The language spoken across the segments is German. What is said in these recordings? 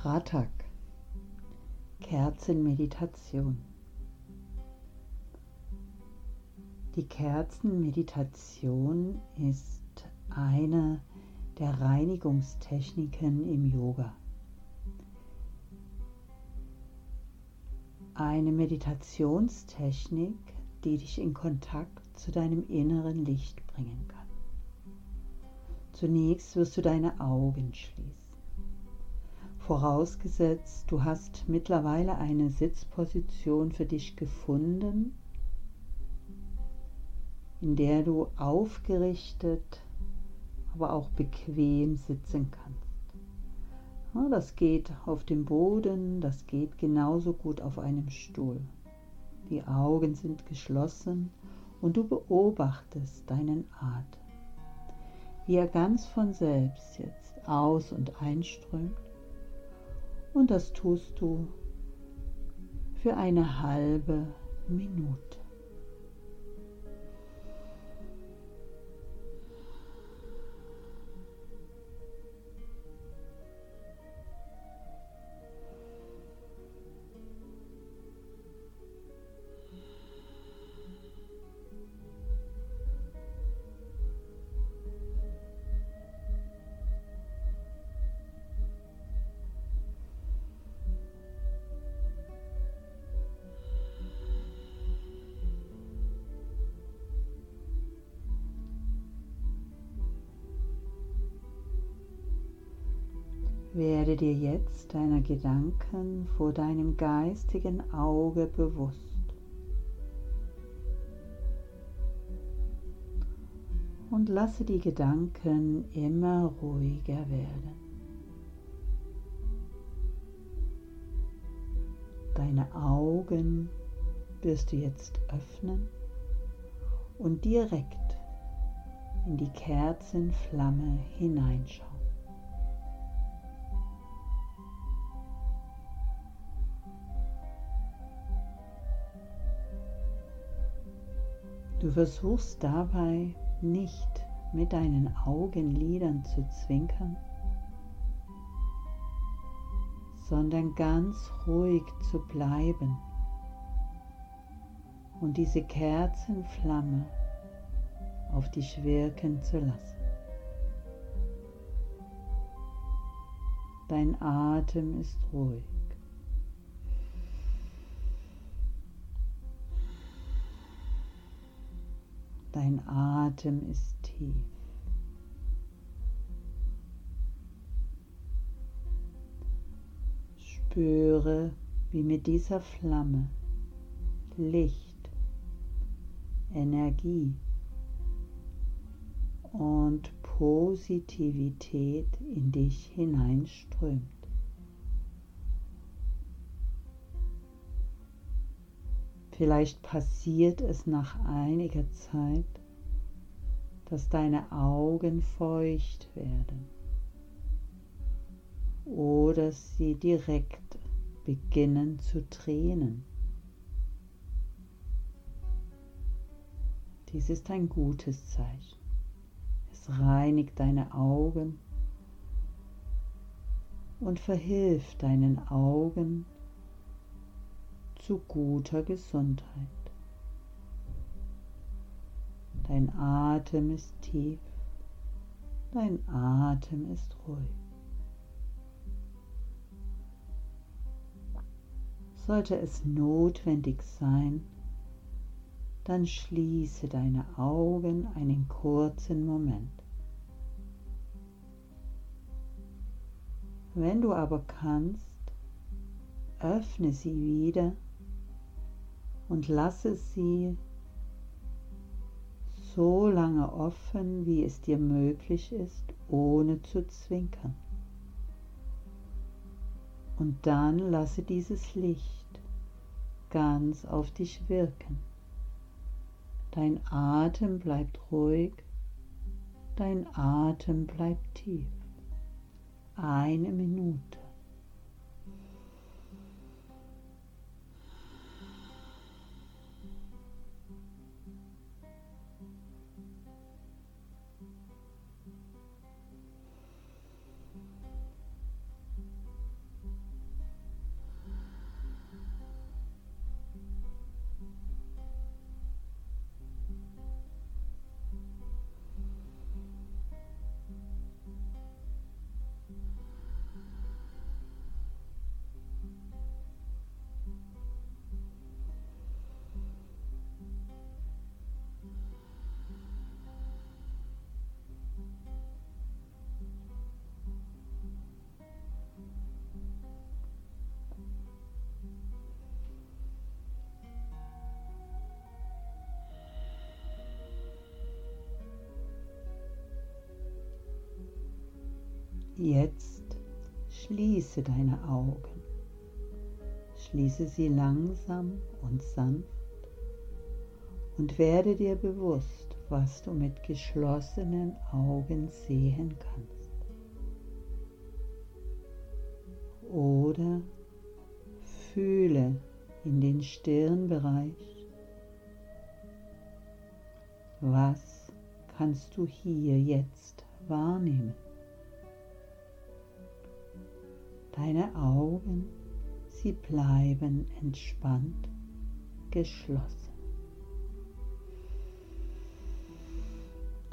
Pratak, Kerzenmeditation. Die Kerzenmeditation ist eine der Reinigungstechniken im Yoga. Eine Meditationstechnik, die dich in Kontakt zu deinem inneren Licht bringen kann. Zunächst wirst du deine Augen schließen. Vorausgesetzt, du hast mittlerweile eine Sitzposition für dich gefunden, in der du aufgerichtet, aber auch bequem sitzen kannst. das geht auf dem Boden, das geht genauso gut auf einem Stuhl. Die Augen sind geschlossen und du beobachtest deinen Atem, wie er ganz von selbst jetzt aus und einströmt und das tust du für eine halbe Minute. Werde dir jetzt deiner Gedanken vor deinem geistigen Auge bewusst. Und lasse die Gedanken immer ruhiger werden. Deine Augen wirst du jetzt öffnen und direkt in die Kerzenflamme hineinschauen. Du versuchst dabei nicht mit deinen Augenlidern zu zwinkern, sondern ganz ruhig zu bleiben und diese Kerzenflamme auf dich wirken zu lassen. Dein Atem ist ruhig. Dein Atem ist tief. Spüre, wie mit dieser Flamme Licht, Energie und Positivität in dich hineinströmt. Vielleicht passiert es nach einiger Zeit, dass deine Augen feucht werden oder sie direkt beginnen zu tränen. Dies ist ein gutes Zeichen. Es reinigt deine Augen und verhilft deinen Augen zu guter Gesundheit. Dein Atem ist tief, dein Atem ist ruhig. Sollte es notwendig sein, dann schließe deine Augen einen kurzen Moment. Wenn du aber kannst, öffne sie wieder und lasse sie so lange offen, wie es dir möglich ist, ohne zu zwinkern. Und dann lasse dieses Licht ganz auf dich wirken. Dein Atem bleibt ruhig, dein Atem bleibt tief. Eine Minute. Jetzt schließe deine Augen. Schließe sie langsam und sanft und werde dir bewusst, was du mit geschlossenen Augen sehen kannst. Oder fühle in den Stirnbereich, was kannst du hier jetzt wahrnehmen. Deine Augen, sie bleiben entspannt geschlossen.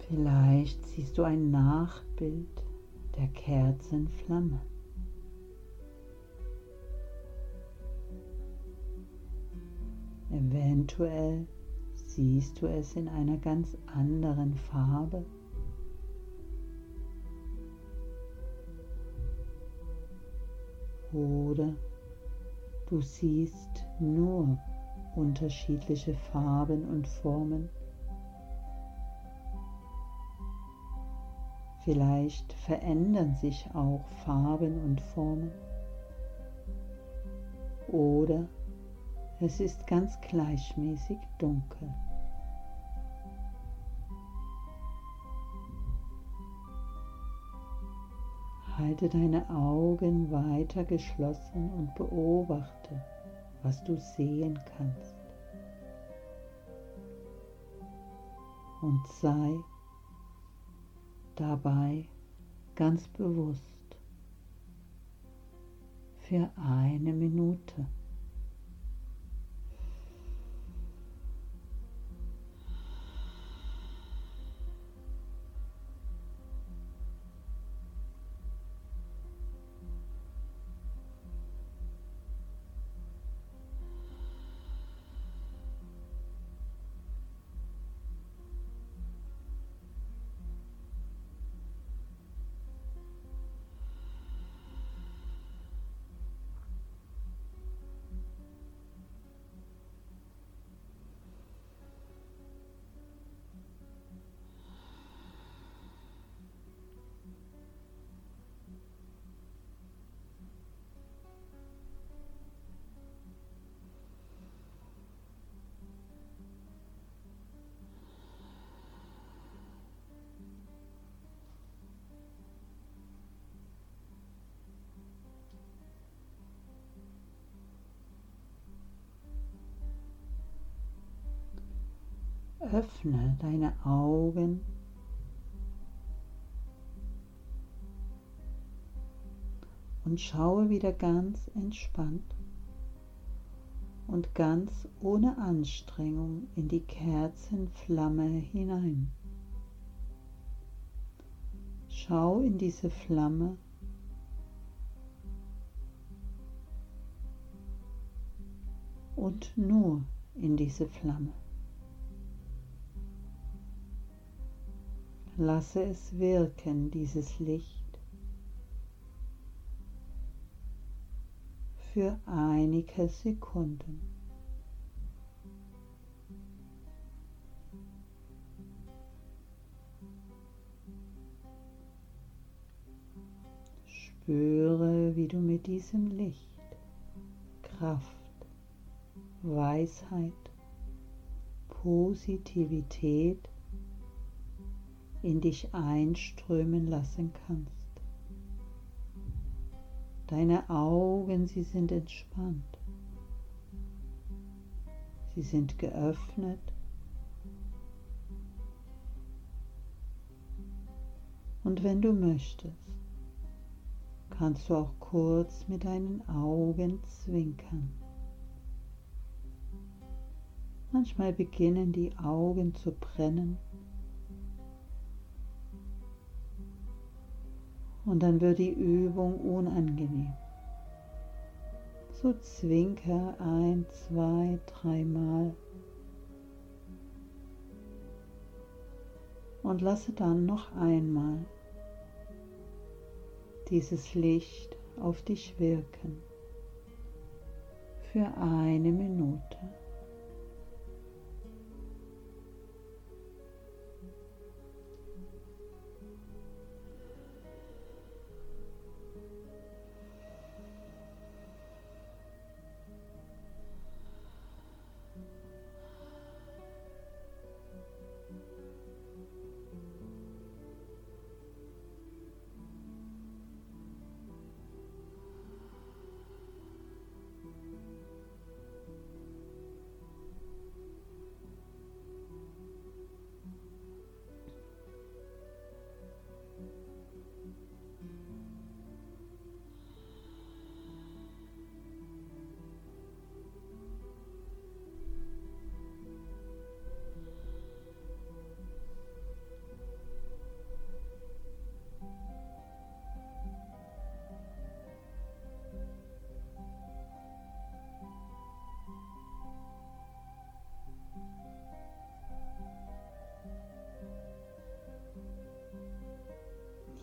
Vielleicht siehst du ein Nachbild der Kerzenflamme. Eventuell siehst du es in einer ganz anderen Farbe oder du siehst nur unterschiedliche Farben und Formen. Vielleicht verändern sich auch Farben und Formen. Oder es ist ganz gleichmäßig dunkel. Halte deine Augen weiter geschlossen und beobachte, was du sehen kannst. Und sei dabei ganz bewusst für eine Minute. Öffne deine Augen und schaue wieder ganz entspannt und ganz ohne Anstrengung in die Kerzenflamme hinein. Schau in diese Flamme und nur in diese Flamme. Lasse es wirken, dieses Licht, für einige Sekunden. Spüre, wie du mit diesem Licht Kraft, Weisheit, Positivität in dich einströmen lassen kannst. Deine Augen, sie sind entspannt. Sie sind geöffnet. Und wenn du möchtest, kannst du auch kurz mit deinen Augen zwinkern. Manchmal beginnen die Augen zu brennen und dann wird die Übung unangenehm. So zwinker ein, zwei, dreimal und lasse dann noch einmal dieses Licht auf dich wirken für eine Minute.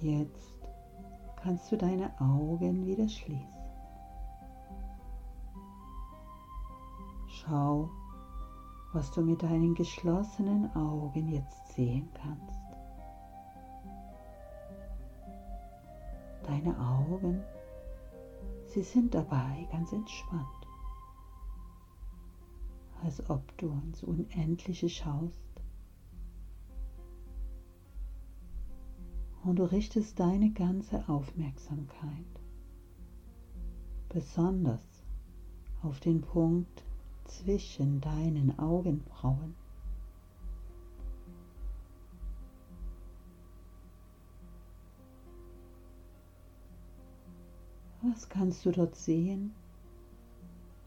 Jetzt kannst du deine Augen wieder schließen. Schau, was du mit deinen geschlossenen Augen jetzt sehen kannst. Deine Augen, sie sind dabei ganz entspannt, als ob du ins Unendliche schaust. Und du richtest deine ganze Aufmerksamkeit besonders auf den Punkt zwischen deinen Augenbrauen. Was kannst du dort sehen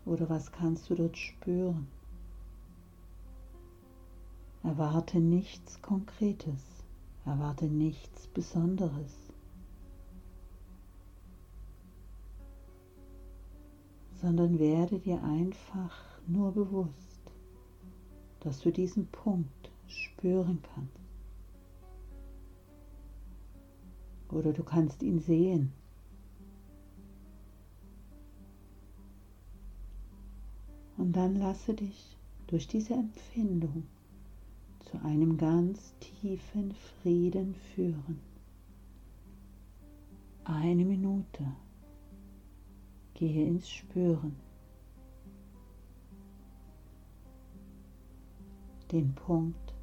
oder was kannst du dort spüren? Erwarte nichts Konkretes, erwarte nichts Besonderes. sondern werde dir einfach nur bewusst, dass du diesen Punkt spüren kannst. Oder du kannst ihn sehen. Und dann lasse dich durch diese Empfindung zu einem ganz tiefen Frieden führen. Eine Minute. Gehe ins Spüren. Den Punkt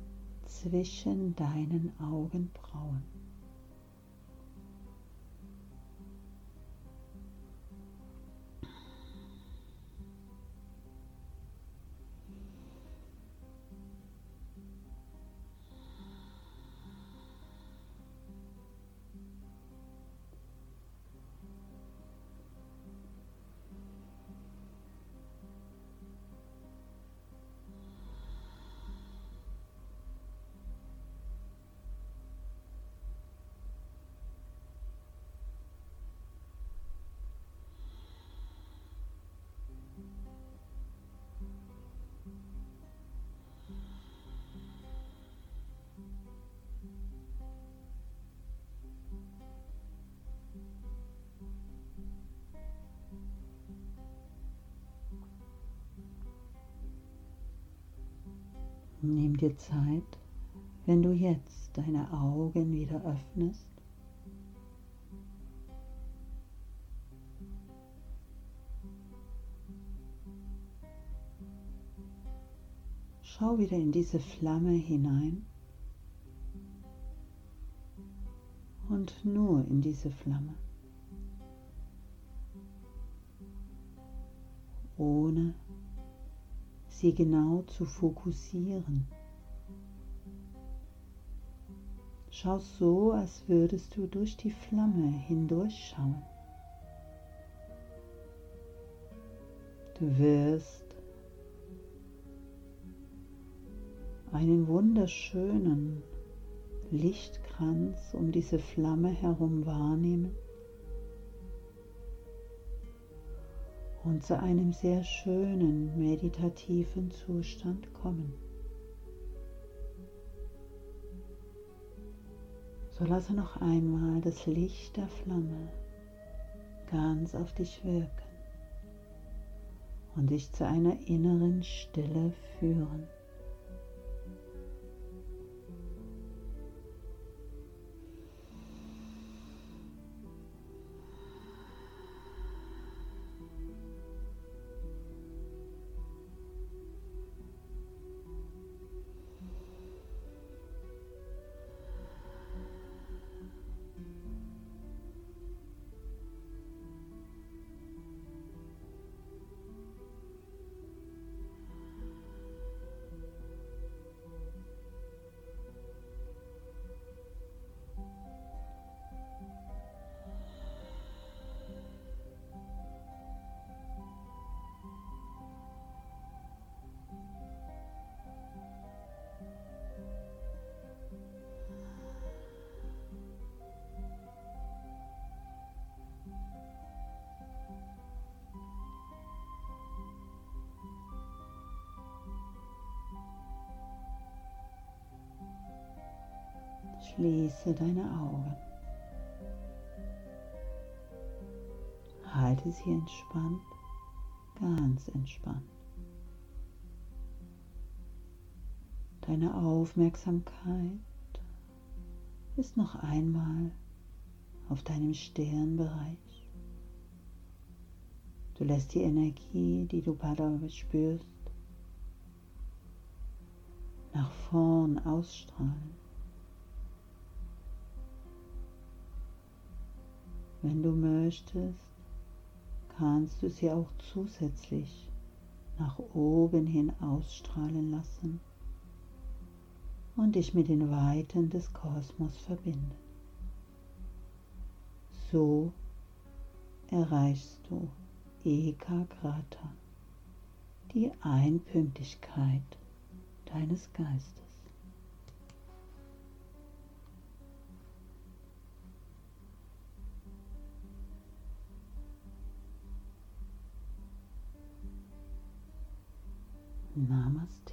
zwischen deinen Augenbrauen. Nimm dir Zeit, wenn du jetzt deine Augen wieder öffnest. Schau wieder in diese Flamme hinein und nur in diese Flamme, ohne sie genau zu fokussieren. Schau so, als würdest du durch die Flamme hindurchschauen. Du wirst einen wunderschönen Lichtkranz um diese Flamme herum wahrnehmen. Und zu einem sehr schönen meditativen Zustand kommen. So lasse noch einmal das Licht der Flamme ganz auf dich wirken und dich zu einer inneren Stille führen. Schließe deine Augen. Halte sie entspannt, ganz entspannt. Deine Aufmerksamkeit ist noch einmal auf deinem Stirnbereich. Du lässt die Energie, die du dabei spürst, nach vorn ausstrahlen. Wenn du möchtest, kannst du sie auch zusätzlich nach oben hin ausstrahlen lassen und dich mit den Weiten des Kosmos verbinden. So erreichst du Ekagrata, die Einpünktlichkeit deines Geistes. Namaste.